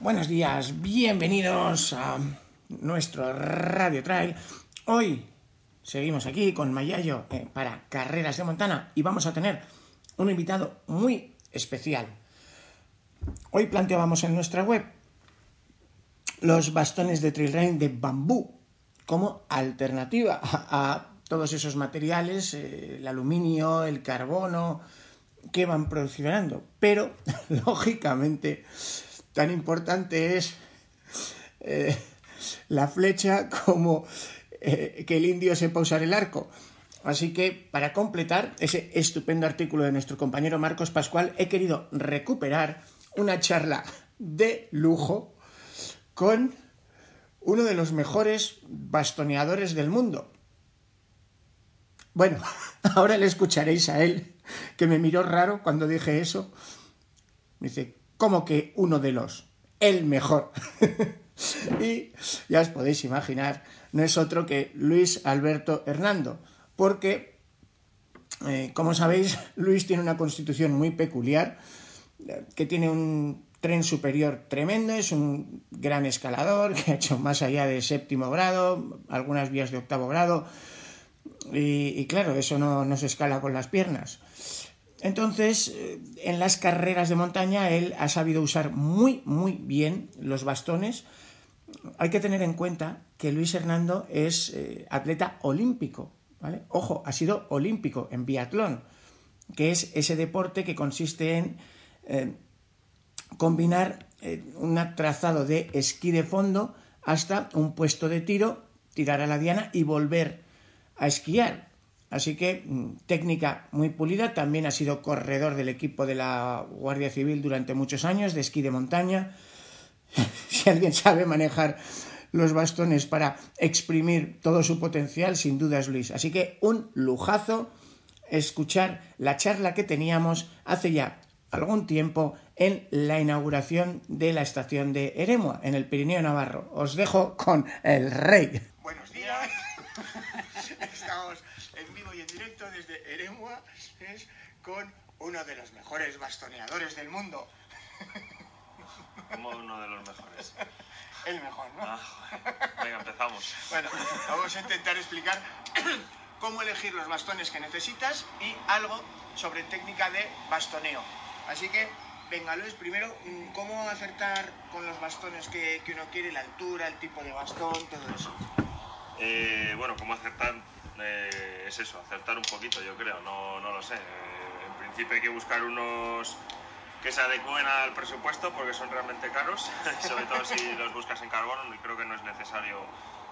Buenos días, bienvenidos a nuestro Radio Trail. Hoy seguimos aquí con Mayayo eh, para Carreras de Montana y vamos a tener un invitado muy especial. Hoy planteábamos en nuestra web los bastones de trail de bambú como alternativa a, todos esos materiales, eh, el aluminio, el carbono, que van proliferando. Pero, lógicamente, tan importante es eh, la flecha como eh, que el indio sepa usar el arco. Así que para completar ese estupendo artículo de nuestro compañero Marcos Pascual, he querido recuperar una charla de lujo con uno de los mejores bastoneadores del mundo. Bueno, ahora le escucharéis a él, que me miró raro cuando dije eso. Me dice, ¿cómo que uno de los? El mejor. y ya os podéis imaginar, no es otro que Luis Alberto Hernando, porque, eh, como sabéis, Luis tiene una constitución muy peculiar, eh, que tiene un tren superior tremendo, es un gran escalador que ha hecho más allá de séptimo grado, algunas vías de octavo grado, y, claro, eso no, se escala con las piernas. Entonces, eh, en las carreras de montaña, él ha sabido usar muy, muy bien los bastones. Hay que tener en cuenta que Luis Hernando es eh, atleta olímpico, ¿vale? Ojo, ha sido olímpico en biatlón, que es ese deporte que consiste en eh, combinar un trazado de esquí de fondo hasta un puesto de tiro, tirar a la diana y volver a esquiar. Así que mm, técnica muy pulida, también ha sido corredor del equipo de la Guardia Civil durante muchos años de esquí de montaña. si alguien sabe manejar los bastones para exprimir todo su potencial, sin duda es Luis. Así que un lujazo escuchar la charla que teníamos hace ya algún tiempo en la inauguración de la estación de Eremua, en el Pirineo Navarro. Os dejo con el rey. Buenos días. Estamos en vivo y en directo desde Eremua con uno de los mejores bastoneadores del mundo. Como uno de los mejores. El mejor, ¿no? Ah, venga, empezamos. Bueno, vamos a intentar explicar cómo elegir los bastones que necesitas y algo sobre técnica de bastoneo. Así que, venga Luis, primero, ¿cómo acertar con los bastones que, uno quiere, la altura, el tipo de bastón, todo eso? Eh, bueno, ¿cómo acertar? Eh, es eso, acertar un poquito, yo creo, no, no lo sé. Eh, en principio hay que buscar unos que se adecúen al presupuesto porque son realmente caros, sobre todo si los buscas en carbono, creo que no es necesario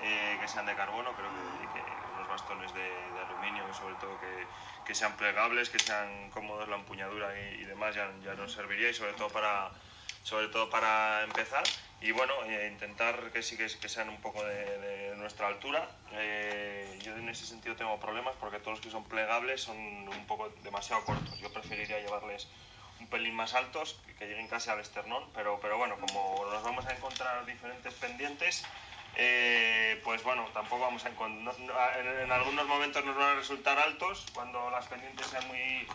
que sean de carbono, creo que, unos bastones de, aluminio y sobre todo que, que, sean plegables, que sean cómodos la empuñadura y, demás ya, ya nos serviría y sobre todo para, sobre todo para empezar y bueno, eh, intentar que sí que, sean un poco de, nuestra altura. Eh, yo en ese sentido tengo problemas porque todos los que son plegables son un poco demasiado cortos. Yo preferiría llevarles un pelín más altos, que lleguen casi al esternón, pero, pero bueno, como nos vamos a encontrar diferentes pendientes, eh, pues bueno, tampoco vamos a encontrar... En, en, algunos momentos nos van a resultar altos cuando las pendientes sean muy,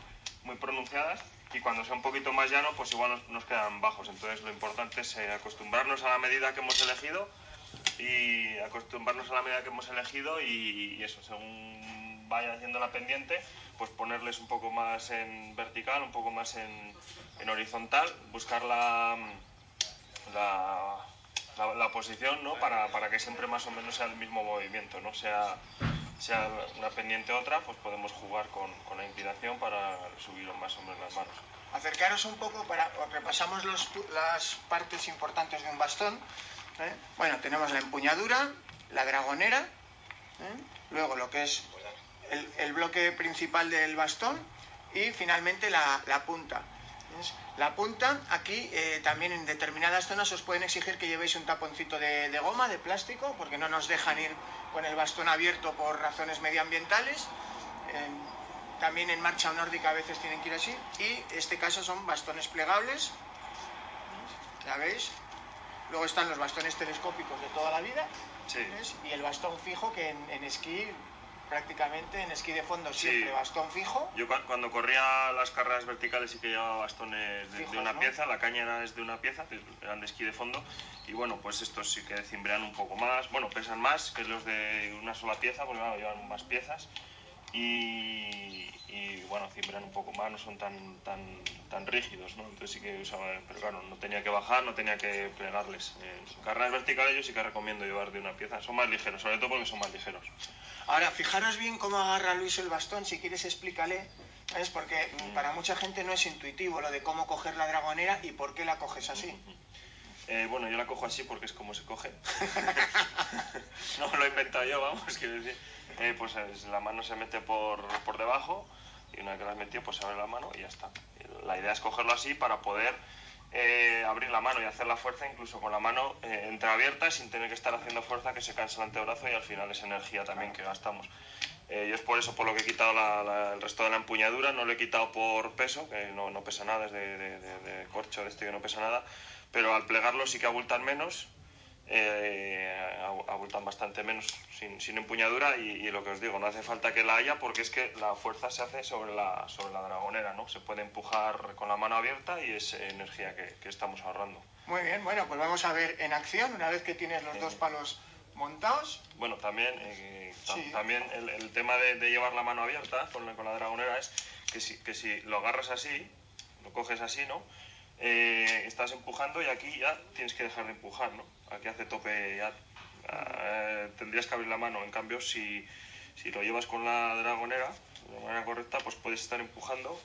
muy pronunciadas y cuando sea un poquito más llano, pues igual nos, quedan bajos. Entonces lo importante es eh, acostumbrarnos a la medida que hemos elegido y acostumbrarnos a la medida que hemos elegido y, eso, según vaya haciendo la pendiente, pues ponerles un poco más en vertical, un poco más en, en horizontal, buscar la, la, la, posición ¿no? para, para, que siempre más o menos sea el mismo movimiento, no sea sea una pendiente otra, pues podemos jugar con, con la inclinación para subir más o menos las manos. Acercaros un poco para repasamos los, las partes importantes de un bastón. ¿Eh? Bueno, tenemos la empuñadura, la dragonera, ¿eh? luego lo que es el, bloque principal del bastón y finalmente la, la punta. La punta, aquí eh, también en determinadas zonas os pueden exigir que llevéis un taponcito de, de, goma, de plástico, porque no nos dejan ir con el bastón abierto por razones medioambientales. También en marcha nórdica a veces tienen que ir así. Y este caso son bastones plegables. ¿Ya veis? Luego están los bastones telescópicos de toda la vida. Sí. Y el bastón fijo que en, en esquí prácticamente en esquí de fondo siempre bastón fijo. Yo cuando corría las carreras verticales sí que llevaba bastones de, una pieza, la caña era de una pieza, eran de esquí de fondo, y bueno, pues estos sí que cimbrean un poco más, bueno, pesan más que los de una sola pieza, porque bueno, llevan más piezas, y, bueno, cimbrean un poco más, no son tan, tan, tan rígidos, ¿no? Entonces sí que usaba, pero claro, no tenía que bajar, no tenía que plegarles. En carreras verticales yo sí que recomiendo llevar de una pieza, son más ligeros, sobre todo porque son más ligeros. Ahora, fijaros bien cómo agarra Luis el bastón, si quieres explícale, ¿sabes? Porque mm. para mucha gente no es intuitivo lo de cómo coger la dragonera y por qué la coges así. Eh, bueno, yo la cojo así porque es como se coge. no lo he inventado yo, vamos, quiero decir. Eh, pues la mano se mete por, por debajo y una vez que la has metido, pues se abre la mano y ya está. La idea es cogerlo así para poder eh, abrir la mano y hacer la fuerza incluso con la mano eh, entreabierta sin tener que estar haciendo fuerza que se cansa el antebrazo y al final es energía también que gastamos. Eh, yo es por eso por lo que he quitado el resto de la empuñadura, no lo he quitado por peso, que no, pesa nada, es de, de, corcho de este que no pesa nada, pero al plegarlo sí que abultan menos eh, abultan bastante menos sin, sin empuñadura y, lo que os digo, no hace falta que la haya porque es que la fuerza se hace sobre la, sobre la dragonera, ¿no? Se puede empujar con la mano abierta y es energía que, que estamos ahorrando. Muy bien, bueno, pues vamos a ver en acción, una vez que tienes los dos palos montados. Bueno, también, eh, también el, el, tema de, de, llevar la mano abierta con la, con la dragonera es que si, que si lo agarras así, lo coges así, ¿no? Eh, estás empujando y aquí ya tienes que dejar de empujar, ¿no? Aquí hace tope ya. Eh, tendrías que abrir la mano. En cambio, si, si, lo llevas con la dragonera de manera correcta, pues puedes estar empujando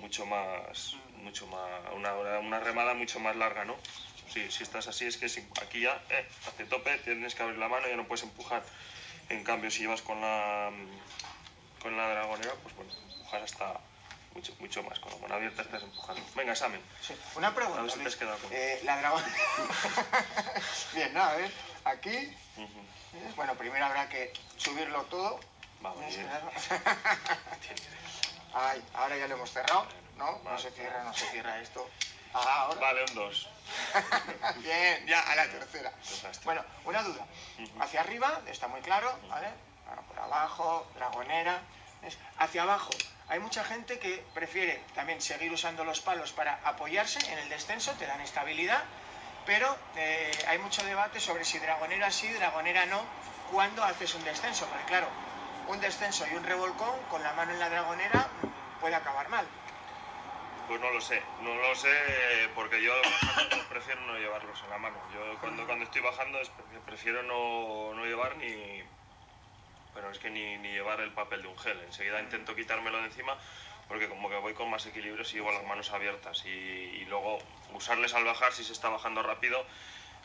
mucho más, mucho más, una, una remada mucho más larga, ¿no? Si, si estás así es que aquí ya eh, hace tope, tienes que abrir la mano y ya no puedes empujar. En cambio, si llevas con la, con la dragonera, pues bueno, empujas hasta, mucho, mucho más. Con la mano abierta estás empujando. Venga, examen. Sí. Una pregunta. A ver si te has quedado con... eh, la dragón. Bien, nada, a ver. Aquí. Bueno, primero habrá que subirlo todo. Vamos, bien. Ay, ahora ya lo hemos cerrado. No, no se cierra, no se cierra esto. Ah, ahora. Vale, un 2. Bien, ya a la tercera. Bueno, una duda. Hacia arriba, está muy claro, ¿vale? Bueno, por abajo, dragonera. Hacia abajo, hay mucha gente que prefiere también seguir usando los palos para apoyarse en el descenso, te dan estabilidad, pero eh, hay mucho debate sobre si dragonera sí, dragonera no, cuando haces un descenso, porque claro, un descenso y un revolcón con la mano en la dragonera puede acabar mal. Pues no lo sé, no lo sé porque yo prefiero no llevarlos en la mano. Yo cuando, cuando estoy bajando prefiero no, no llevar ni, pero es que ni, ni llevar el papel de un gel. Enseguida intento quitármelo de encima porque como que voy con más equilibrio si llevo las manos abiertas y, luego usarles al bajar si se está bajando rápido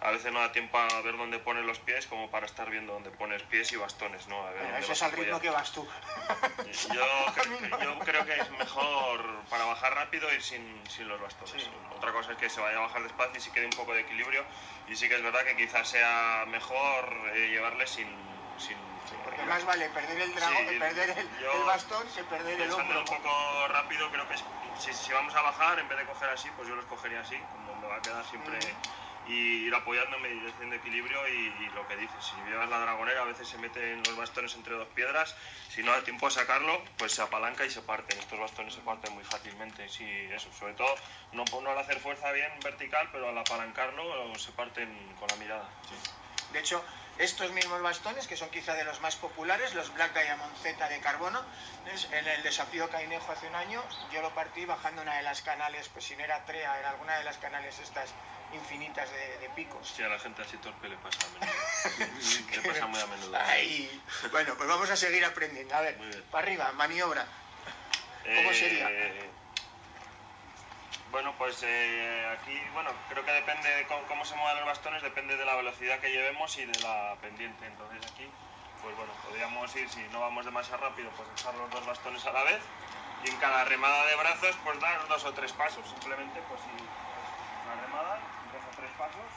a veces no da tiempo a ver dónde pones los pies como para estar viendo dónde pones pies y bastones, ¿no? A ver eso es al ritmo que vas tú. Yo, yo, creo que es mejor para bajar rápido ir sin, sin los bastones. Otra cosa es que se vaya a bajar despacio y si quede un poco de equilibrio y sí que es verdad que quizás sea mejor eh, llevarles sin, sin porque más vale perder el dragón, perder el, bastón que perder el hombro. un poco rápido, creo que si, si, vamos a bajar, en vez de coger así, pues yo los cogería así, como me va a quedar siempre. Mm. Y ir apoyándome y haciendo equilibrio y, lo que dices, si llevas la dragonera a veces se meten los bastones entre dos piedras, si no da tiempo a sacarlo, pues se apalanca y se parten. Estos bastones se parten muy fácilmente, sí, eso, sobre todo no, no al hacer fuerza bien vertical, pero al apalancarlo se parten con la mirada. De hecho, estos mismos bastones, que son quizá de los más populares, los Black Diamond Z de carbono, en el desafío Cainejo hace un año, yo lo partí bajando una de las canales, pues si no era TREA, era alguna de las canales estas infinitas de, picos. Sí, a la gente así torpe le pasa a menudo. le pasa muy a menudo. Ay. Bueno, pues vamos a seguir aprendiendo. A ver, para arriba, maniobra. ¿Cómo sería? Bueno, pues eh, aquí, bueno, creo que depende de cómo, se muevan los bastones, depende de la velocidad que llevemos y de la pendiente. Entonces aquí, pues bueno, podríamos ir, si no vamos demasiado rápido, pues dejar los dos bastones a la vez y en cada remada de brazos, pues dar dos o tres pasos. Simplemente, pues si una remada, dos o tres pasos.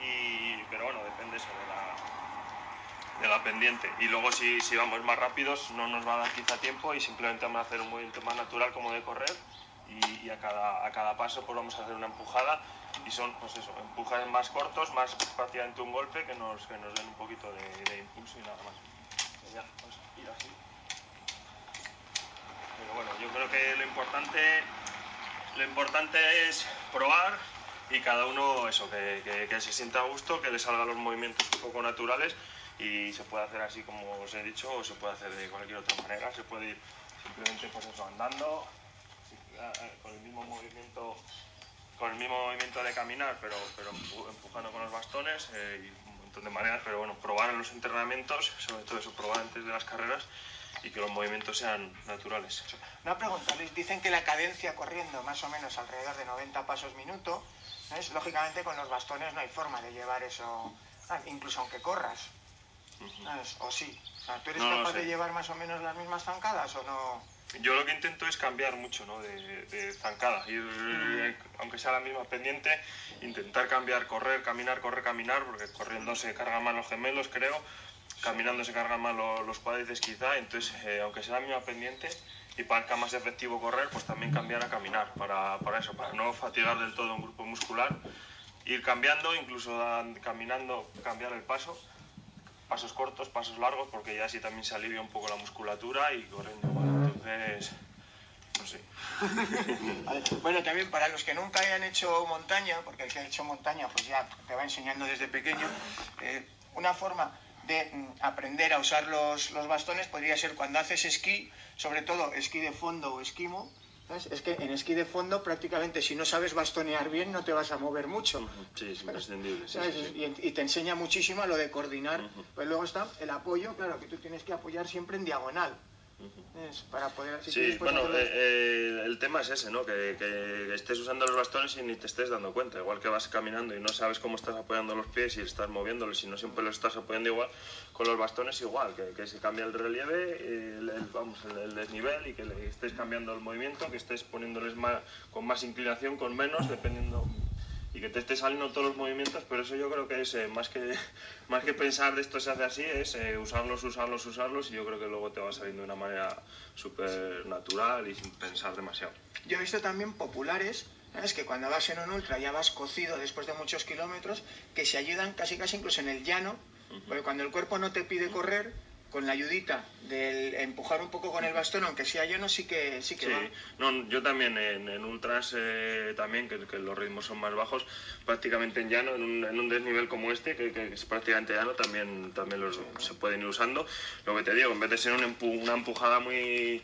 Y, pero bueno, depende eso de la, de la pendiente. Y luego si, si vamos más rápidos no nos va a dar quizá tiempo y simplemente vamos a hacer un movimiento más natural como de correr y, a, cada, a, cada, paso pues vamos a hacer una empujada y son pues eso, empujes más cortos, más prácticamente un golpe que nos, que nos den un poquito de, impulso y nada más. Ya, vamos ir así. Pero bueno, yo creo que lo importante, lo importante es probar y cada uno eso, que, que- que se sienta a gusto, que le salgan los movimientos un poco naturales y se puede hacer así como os he dicho o se puede hacer de cualquier otra manera, se puede ir simplemente pues eso, andando con el mismo movimiento con el mismo movimiento de caminar, pero, pero empu- empujando con los bastones eh, y un montón de maneras, pero bueno, probar en los entrenamientos, sobre todo eso, probar antes de las carreras y que los movimientos sean naturales. Una pregunta, Luis. Dicen que la cadencia corriendo más o menos alrededor de 90 pasos minuto, ¿sabes? lógicamente con los bastones no hay forma de llevar eso, ah, incluso aunque corras. ¿sabes? O sí. O sea, ¿Tú eres No capaz de llevar más o menos las mismas zancadas o no? Yo lo que intento es cambiar mucho ¿no? de, de zancada, ir, eh, aunque sea la misma pendiente, intentar cambiar, correr, caminar, correr, caminar, porque corriendo se cargan más los gemelos, creo, caminando se cargan más lo- los cuádriceps quizá, entonces eh, aunque sea la misma pendiente y parezca más efectivo correr, pues también cambiar a caminar, para, para eso, para no fatigar del todo un grupo muscular, ir cambiando, incluso caminando, cambiar el paso. Pasos cortos, pasos largos, porque ya así también se alivia un poco la musculatura y corriendo igual. Entonces, no sé. Vale. Bueno, también para los que nunca hayan hecho montaña, porque el que ha hecho montaña pues ya te va enseñando desde pequeño, eh, una forma de mm, aprender a usar los, los bastones podría ser cuando haces esquí, sobre todo esquí de fondo o esquimo. ¿sabes? Es que en esquí de fondo prácticamente si no sabes bastonear bien no te vas a mover mucho. Sí, es imprescindible. sí, ¿sabes? sí, sí. Y, y te enseña muchísimo a lo de coordinar. Pues luego está el apoyo, claro, que tú tienes que apoyar siempre en diagonal. Para poder... si Sí, bueno, eh, eh, el tema es ese, ¿no? Que, que estés usando los bastones y ni te estés dando cuenta. Igual que vas caminando y no sabes cómo estás apoyando los pies y estás moviéndolos y no siempre los estás apoyando igual, con los bastones igual, que, que se cambia el relieve, el, el- vamos, el, el desnivel y que le estés cambiando el movimiento, que estés poniéndoles más, con más inclinación, con menos, dependiendo y que te esté saliendo todos los movimientos, pero eso yo creo que es eh, más que más que pensar de esto se hace así, es eh, usarlos, usarlos, usarlos y yo creo que luego te va saliendo de una manera súper natural y sin pensar demasiado. Yo he visto también populares, ¿sabes? Que cuando vas en un ultra ya vas cocido después de muchos kilómetros, que se ayudan casi casi incluso en el llano, porque cuando el cuerpo no te pide correr, con la ayudita del empujar un poco con el bastón, aunque sea llano, sí que, sí que Sí, va. no, yo también en, en ultras eh, también, que, que los ritmos son más bajos, prácticamente en llano, en un, en un desnivel como este, que, que es prácticamente llano, también, también los, se pueden ir usando. Lo que te digo, en vez de ser un empu- una empujada muy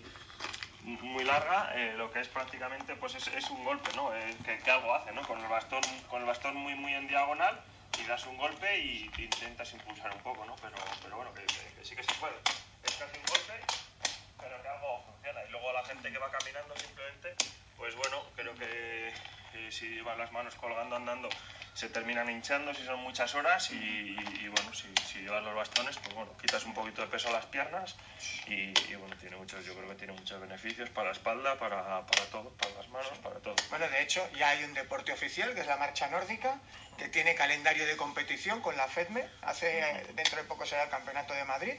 muy larga, eh, lo que es prácticamente pues es, es un golpe, ¿no? Eh, que, que algo hace, ¿no? Con el bastón, con el bastón muy muy en diagonal das un golpe y te intentas impulsar un poco, ¿no? Pero, pero bueno, que, sí que se puede. Es casi un golpe, pero que algo funciona. Y luego la gente que va caminando simplemente, pues bueno, creo que si llevan las manos colgando andando se terminan hinchando si son muchas horas y, y- y, bueno, si, si llevas los bastones, pues bueno, quitas un poquito de peso a las piernas y, y, bueno, tiene muchos, yo creo que tiene muchos beneficios para la espalda, para, para todo, para las manos, para todo. Bueno, de hecho, ya hay un deporte oficial, que es la marcha nórdica, que tiene calendario de competición con la FEDME. Hace, dentro de poco será el Campeonato de Madrid,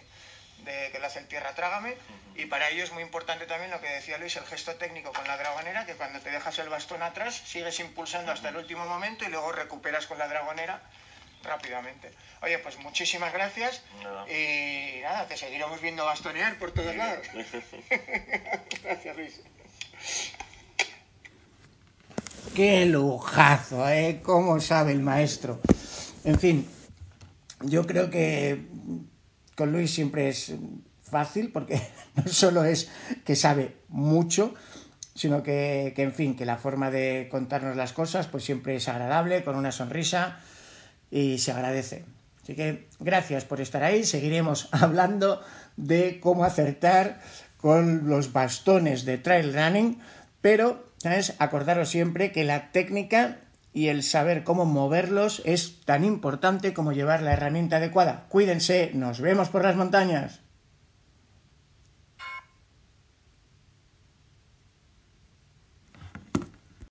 de, que lo hace el Tierra Trágame. Y para ello es muy importante también lo que decía Luis, el gesto técnico con la dragonera, que cuando te dejas el bastón atrás, sigues impulsando hasta el último momento y luego recuperas con la dragonera rápidamente. Oye, pues muchísimas gracias. Nada. Y nada, te seguiremos viendo bastonear por todos lados. gracias, Luis. Qué lujazo, ¿eh? ¿Cómo sabe el maestro? En fin, yo creo que con Luis siempre es fácil porque no solo es que sabe mucho, sino que, en fin, que la forma de contarnos las cosas pues siempre es agradable, con una sonrisa y se agradece. Así que gracias por estar ahí, seguiremos hablando de cómo acertar con los bastones de trail running, pero ¿sabes? acordaros siempre que la técnica y el saber cómo moverlos es tan importante como llevar la herramienta adecuada. Cuídense, nos vemos por las montañas.